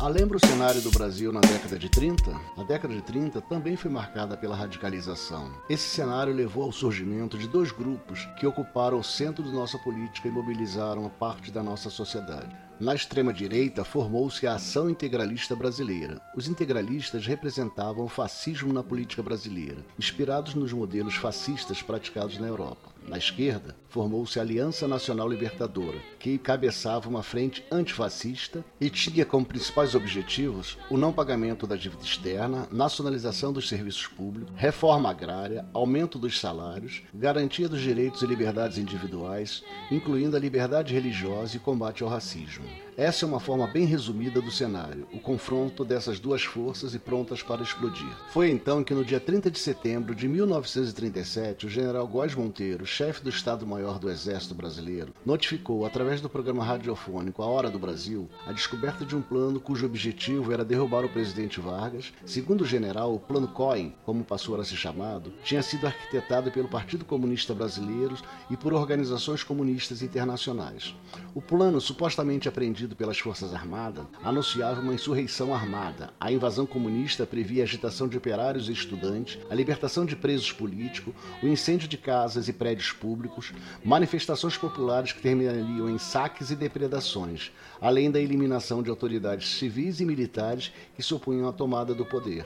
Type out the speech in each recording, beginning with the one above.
A lembra o cenário do Brasil na década de 30? A década de 30 também foi marcada pela radicalização. Esse cenário levou ao surgimento de dois grupos que ocuparam o centro da nossa política e mobilizaram parte da nossa sociedade. Na extrema-direita formou-se a Ação Integralista Brasileira. Os integralistas representavam o fascismo na política brasileira, inspirados nos modelos fascistas praticados na Europa. Na esquerda, formou-se a Aliança Nacional Libertadora, que cabeçava uma frente antifascista e tinha como principais objetivos o não pagamento da dívida externa, nacionalização dos serviços públicos, reforma agrária, aumento dos salários, garantia dos direitos e liberdades individuais, incluindo a liberdade religiosa e combate ao racismo. Thank you. Essa é uma forma bem resumida do cenário, o confronto dessas duas forças e prontas para explodir. Foi então que no dia 30 de setembro de 1937, o general Góes Monteiro, chefe do Estado-Maior do Exército Brasileiro, notificou, através do programa radiofônico A Hora do Brasil, a descoberta de um plano cujo objetivo era derrubar o presidente Vargas. Segundo o general, o Plano Cohen, como passou a ser chamado, tinha sido arquitetado pelo Partido Comunista Brasileiro e por organizações comunistas internacionais. O plano, supostamente apreendido pelas Forças Armadas, anunciava uma insurreição armada. A invasão comunista previa a agitação de operários e estudantes, a libertação de presos políticos, o incêndio de casas e prédios públicos, manifestações populares que terminariam em saques e depredações, além da eliminação de autoridades civis e militares que se opunham à tomada do poder.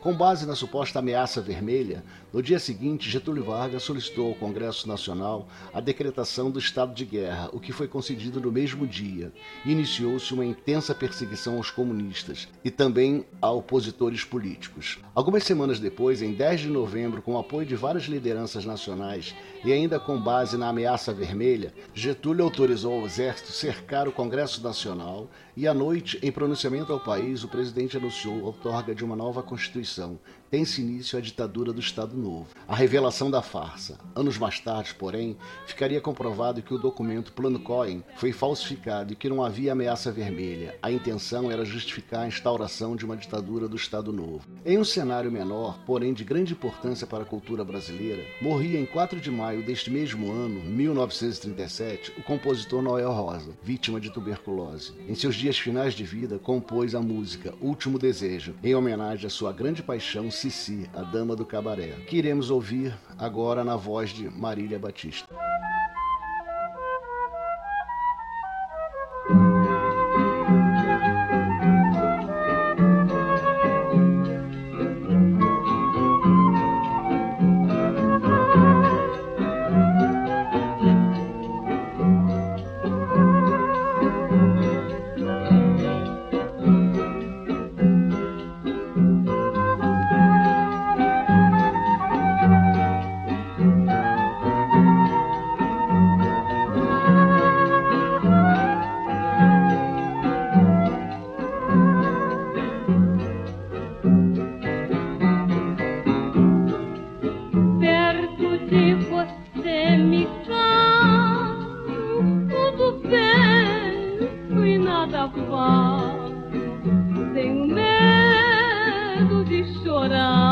Com base na suposta ameaça vermelha, no dia seguinte, Getúlio Vargas solicitou ao Congresso Nacional a decretação do estado de guerra, o que foi concedido no mesmo dia. Iniciou-se uma intensa perseguição aos comunistas e também a opositores políticos. Algumas semanas depois, em 10 de novembro, com o apoio de várias lideranças nacionais e ainda com base na ameaça vermelha, Getúlio autorizou ao exército cercar o Congresso Nacional e à noite, em pronunciamento ao país, o presidente anunciou a outorga de uma nova Constituição, são tem-se início a ditadura do Estado Novo. A revelação da farsa. Anos mais tarde, porém, ficaria comprovado que o documento Plano Cohen foi falsificado e que não havia ameaça vermelha. A intenção era justificar a instauração de uma ditadura do Estado Novo. Em um cenário menor, porém de grande importância para a cultura brasileira, morria em 4 de maio deste mesmo ano, 1937, o compositor Noel Rosa, vítima de tuberculose. Em seus dias finais de vida, compôs a música Último Desejo, em homenagem à sua grande paixão Cici, a dama do cabaré, que iremos ouvir agora na voz de Marília Batista. Tenho medo de chorar.